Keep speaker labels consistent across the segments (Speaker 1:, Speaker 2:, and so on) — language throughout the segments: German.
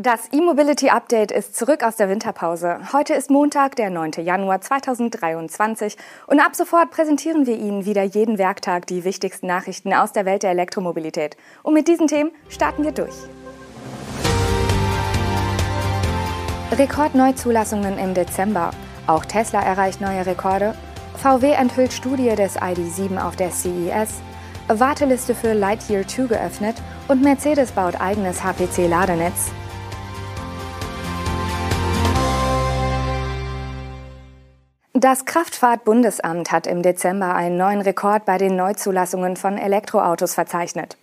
Speaker 1: Das E-Mobility Update ist zurück aus der Winterpause. Heute ist Montag, der 9. Januar 2023 und ab sofort präsentieren wir Ihnen wieder jeden Werktag die wichtigsten Nachrichten aus der Welt der Elektromobilität. Und mit diesen Themen starten wir durch. Rekordneuzulassungen im Dezember. Auch Tesla erreicht neue Rekorde. VW enthüllt Studie des ID7 auf der CES. Warteliste für Lightyear 2 geöffnet und Mercedes baut eigenes HPC-Ladenetz. Das Kraftfahrtbundesamt hat im Dezember einen neuen Rekord bei den Neuzulassungen von Elektroautos verzeichnet.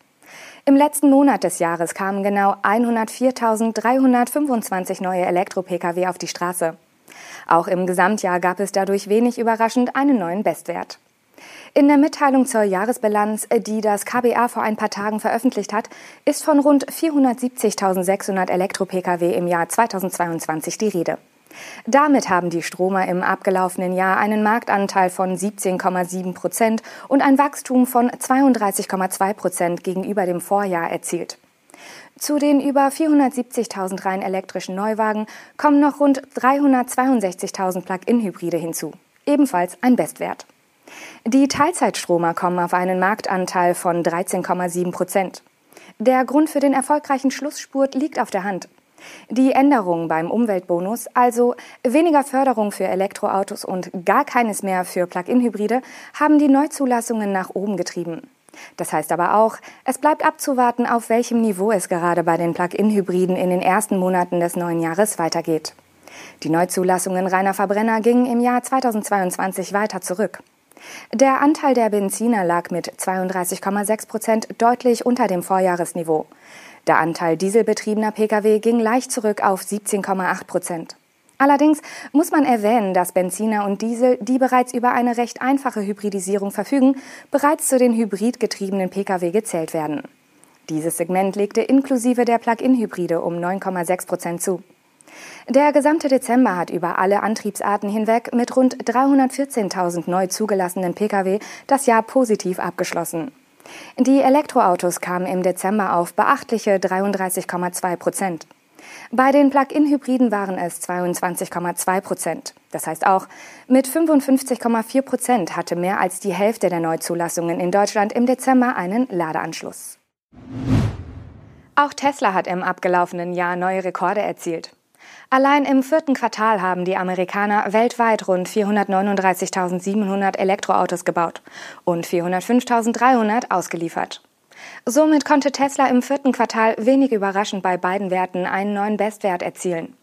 Speaker 1: Im letzten Monat des Jahres kamen genau 104.325 neue Elektro-Pkw auf die Straße. Auch im Gesamtjahr gab es dadurch wenig überraschend einen neuen Bestwert. In der Mitteilung zur Jahresbilanz, die das KBA vor ein paar Tagen veröffentlicht hat, ist von rund 470.600 Elektro-Pkw im Jahr 2022 die Rede. Damit haben die Stromer im abgelaufenen Jahr einen Marktanteil von 17,7 Prozent und ein Wachstum von 32,2 Prozent gegenüber dem Vorjahr erzielt. Zu den über 470.000 rein elektrischen Neuwagen kommen noch rund 362.000 Plug-in-Hybride hinzu. Ebenfalls ein Bestwert. Die Teilzeitstromer kommen auf einen Marktanteil von 13,7 Prozent. Der Grund für den erfolgreichen Schlussspurt liegt auf der Hand. Die Änderungen beim Umweltbonus, also weniger Förderung für Elektroautos und gar keines mehr für Plug-in-Hybride, haben die Neuzulassungen nach oben getrieben. Das heißt aber auch, es bleibt abzuwarten, auf welchem Niveau es gerade bei den Plug-in-Hybriden in den ersten Monaten des neuen Jahres weitergeht. Die Neuzulassungen reiner Verbrenner gingen im Jahr 2022 weiter zurück. Der Anteil der Benziner lag mit 32,6 Prozent deutlich unter dem Vorjahresniveau. Der Anteil dieselbetriebener Pkw ging leicht zurück auf 17,8 Prozent. Allerdings muss man erwähnen, dass Benziner und Diesel, die bereits über eine recht einfache Hybridisierung verfügen, bereits zu den hybridgetriebenen Pkw gezählt werden. Dieses Segment legte inklusive der Plug-in-Hybride um 9,6 Prozent zu. Der gesamte Dezember hat über alle Antriebsarten hinweg mit rund 314.000 neu zugelassenen Pkw das Jahr positiv abgeschlossen. Die Elektroautos kamen im Dezember auf beachtliche 33,2 Prozent. Bei den Plug-in-Hybriden waren es 22,2 Prozent. Das heißt auch, mit 55,4 Prozent hatte mehr als die Hälfte der Neuzulassungen in Deutschland im Dezember einen Ladeanschluss. Auch Tesla hat im abgelaufenen Jahr neue Rekorde erzielt. Allein im vierten Quartal haben die Amerikaner weltweit rund 439.700 Elektroautos gebaut und 405.300 ausgeliefert. Somit konnte Tesla im vierten Quartal wenig überraschend bei beiden Werten einen neuen Bestwert erzielen.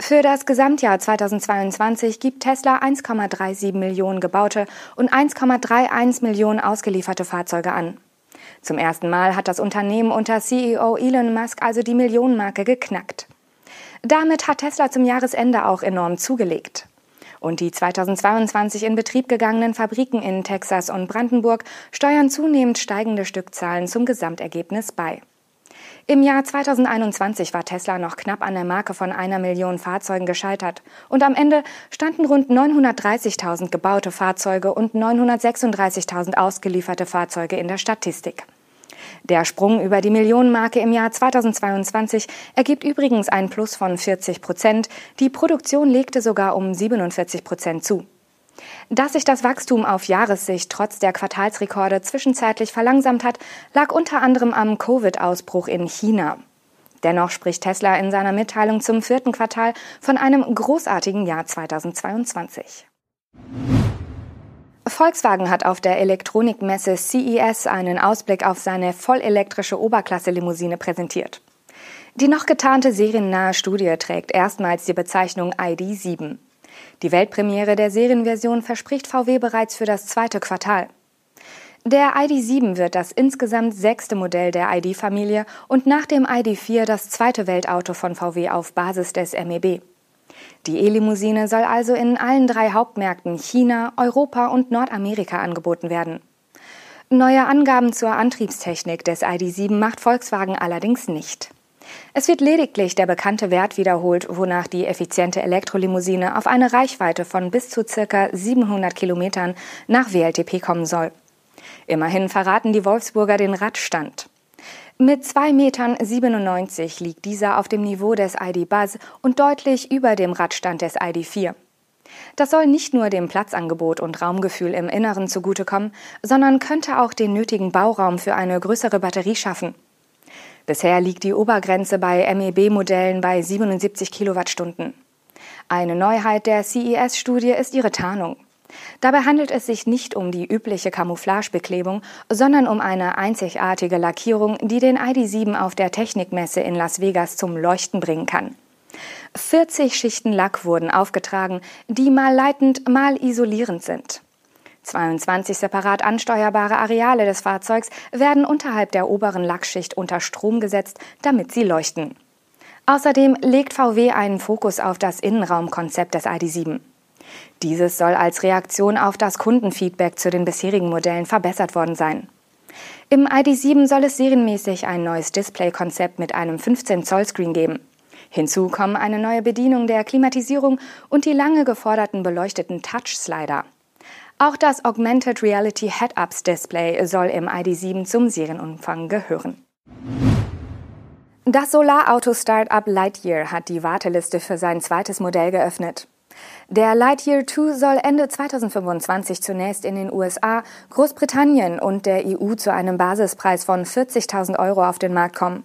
Speaker 1: Für das Gesamtjahr 2022 gibt Tesla 1,37 Millionen gebaute und 1,31 Millionen ausgelieferte Fahrzeuge an. Zum ersten Mal hat das Unternehmen unter CEO Elon Musk also die Millionenmarke geknackt. Damit hat Tesla zum Jahresende auch enorm zugelegt. Und die 2022 in Betrieb gegangenen Fabriken in Texas und Brandenburg steuern zunehmend steigende Stückzahlen zum Gesamtergebnis bei. Im Jahr 2021 war Tesla noch knapp an der Marke von einer Million Fahrzeugen gescheitert und am Ende standen rund 930.000 gebaute Fahrzeuge und 936.000 ausgelieferte Fahrzeuge in der Statistik. Der Sprung über die Millionenmarke im Jahr 2022 ergibt übrigens ein Plus von 40 Prozent. Die Produktion legte sogar um 47 Prozent zu. Dass sich das Wachstum auf Jahressicht trotz der Quartalsrekorde zwischenzeitlich verlangsamt hat, lag unter anderem am Covid-Ausbruch in China. Dennoch spricht Tesla in seiner Mitteilung zum vierten Quartal von einem großartigen Jahr 2022. Volkswagen hat auf der Elektronikmesse CES einen Ausblick auf seine vollelektrische Oberklasse-Limousine präsentiert. Die noch getarnte seriennahe Studie trägt erstmals die Bezeichnung ID7. Die Weltpremiere der Serienversion verspricht VW bereits für das zweite Quartal. Der ID7 wird das insgesamt sechste Modell der ID-Familie und nach dem ID4 das zweite Weltauto von VW auf Basis des MEB. Die E-Limousine soll also in allen drei Hauptmärkten China, Europa und Nordamerika angeboten werden. Neue Angaben zur Antriebstechnik des ID7 macht Volkswagen allerdings nicht. Es wird lediglich der bekannte Wert wiederholt, wonach die effiziente Elektrolimousine auf eine Reichweite von bis zu ca. 700 Kilometern nach WLTP kommen soll. Immerhin verraten die Wolfsburger den Radstand. Mit 2,97 Metern liegt dieser auf dem Niveau des ID Buzz und deutlich über dem Radstand des ID4. Das soll nicht nur dem Platzangebot und Raumgefühl im Inneren zugutekommen, sondern könnte auch den nötigen Bauraum für eine größere Batterie schaffen. Bisher liegt die Obergrenze bei MEB-Modellen bei 77 Kilowattstunden. Eine Neuheit der CES-Studie ist ihre Tarnung. Dabei handelt es sich nicht um die übliche Camouflagebeklebung, sondern um eine einzigartige Lackierung, die den ID7 auf der Technikmesse in Las Vegas zum Leuchten bringen kann. 40 Schichten Lack wurden aufgetragen, die mal leitend, mal isolierend sind. 22 separat ansteuerbare Areale des Fahrzeugs werden unterhalb der oberen Lackschicht unter Strom gesetzt, damit sie leuchten. Außerdem legt VW einen Fokus auf das Innenraumkonzept des ID7. Dieses soll als Reaktion auf das Kundenfeedback zu den bisherigen Modellen verbessert worden sein. Im ID7 soll es serienmäßig ein neues Displaykonzept mit einem 15 Zoll Screen geben. Hinzu kommen eine neue Bedienung der Klimatisierung und die lange geforderten beleuchteten Touch-Slider. Auch das Augmented Reality Head-Ups Display soll im ID7 zum Serienumfang gehören. Das Solarauto-Startup Lightyear hat die Warteliste für sein zweites Modell geöffnet. Der Lightyear 2 soll Ende 2025 zunächst in den USA, Großbritannien und der EU zu einem Basispreis von 40.000 Euro auf den Markt kommen.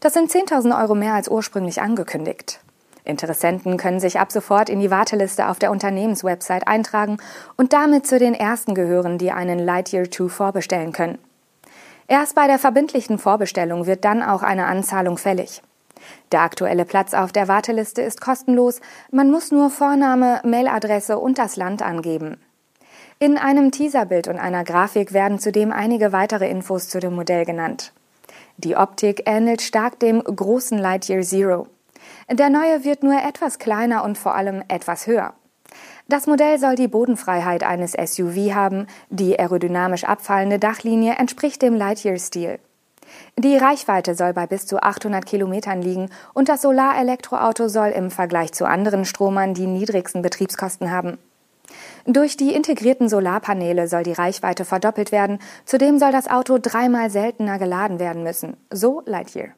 Speaker 1: Das sind 10.000 Euro mehr als ursprünglich angekündigt. Interessenten können sich ab sofort in die Warteliste auf der Unternehmenswebsite eintragen und damit zu den ersten gehören, die einen Lightyear 2 vorbestellen können. Erst bei der verbindlichen Vorbestellung wird dann auch eine Anzahlung fällig. Der aktuelle Platz auf der Warteliste ist kostenlos, man muss nur Vorname, Mailadresse und das Land angeben. In einem Teaserbild und einer Grafik werden zudem einige weitere Infos zu dem Modell genannt. Die Optik ähnelt stark dem großen Lightyear Zero. Der neue wird nur etwas kleiner und vor allem etwas höher. Das Modell soll die Bodenfreiheit eines SUV haben, die aerodynamisch abfallende Dachlinie entspricht dem Lightyear-Stil. Die Reichweite soll bei bis zu 800 Kilometern liegen und das Solarelektroauto soll im Vergleich zu anderen Stromern die niedrigsten Betriebskosten haben. Durch die integrierten Solarpaneele soll die Reichweite verdoppelt werden. Zudem soll das Auto dreimal seltener geladen werden müssen. So Lightyear.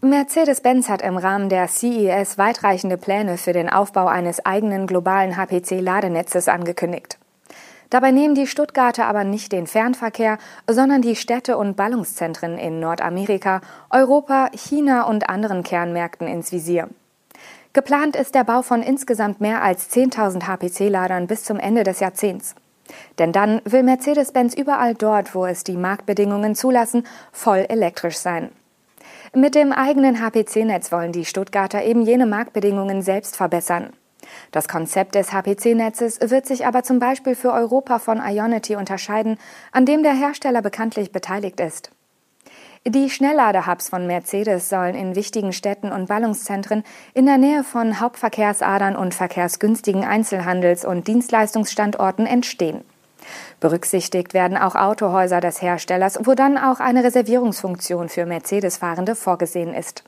Speaker 1: Mercedes-Benz hat im Rahmen der CES weitreichende Pläne für den Aufbau eines eigenen globalen HPC-Ladenetzes angekündigt. Dabei nehmen die Stuttgarter aber nicht den Fernverkehr, sondern die Städte und Ballungszentren in Nordamerika, Europa, China und anderen Kernmärkten ins Visier. Geplant ist der Bau von insgesamt mehr als 10.000 HPC-Ladern bis zum Ende des Jahrzehnts. Denn dann will Mercedes-Benz überall dort, wo es die Marktbedingungen zulassen, voll elektrisch sein. Mit dem eigenen HPC-Netz wollen die Stuttgarter eben jene Marktbedingungen selbst verbessern. Das Konzept des HPC-Netzes wird sich aber zum Beispiel für Europa von Ionity unterscheiden, an dem der Hersteller bekanntlich beteiligt ist. Die Schnellladehubs von Mercedes sollen in wichtigen Städten und Ballungszentren in der Nähe von Hauptverkehrsadern und verkehrsgünstigen Einzelhandels- und Dienstleistungsstandorten entstehen. Berücksichtigt werden auch Autohäuser des Herstellers, wo dann auch eine Reservierungsfunktion für Mercedes-Fahrende vorgesehen ist.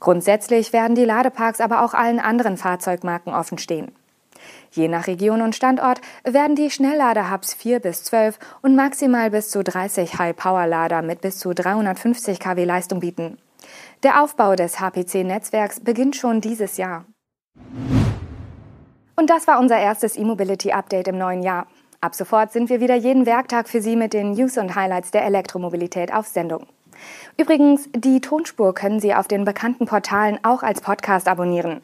Speaker 1: Grundsätzlich werden die Ladeparks aber auch allen anderen Fahrzeugmarken offenstehen. Je nach Region und Standort werden die Schnellladehubs 4 bis 12 und maximal bis zu 30 High-Power-Lader mit bis zu 350 kW Leistung bieten. Der Aufbau des HPC-Netzwerks beginnt schon dieses Jahr. Und das war unser erstes E-Mobility-Update im neuen Jahr. Ab sofort sind wir wieder jeden Werktag für Sie mit den News und Highlights der Elektromobilität auf Sendung. Übrigens, die Tonspur können Sie auf den bekannten Portalen auch als Podcast abonnieren.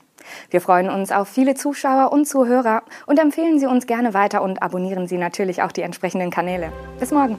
Speaker 1: Wir freuen uns auf viele Zuschauer und Zuhörer und empfehlen Sie uns gerne weiter und abonnieren Sie natürlich auch die entsprechenden Kanäle. Bis morgen.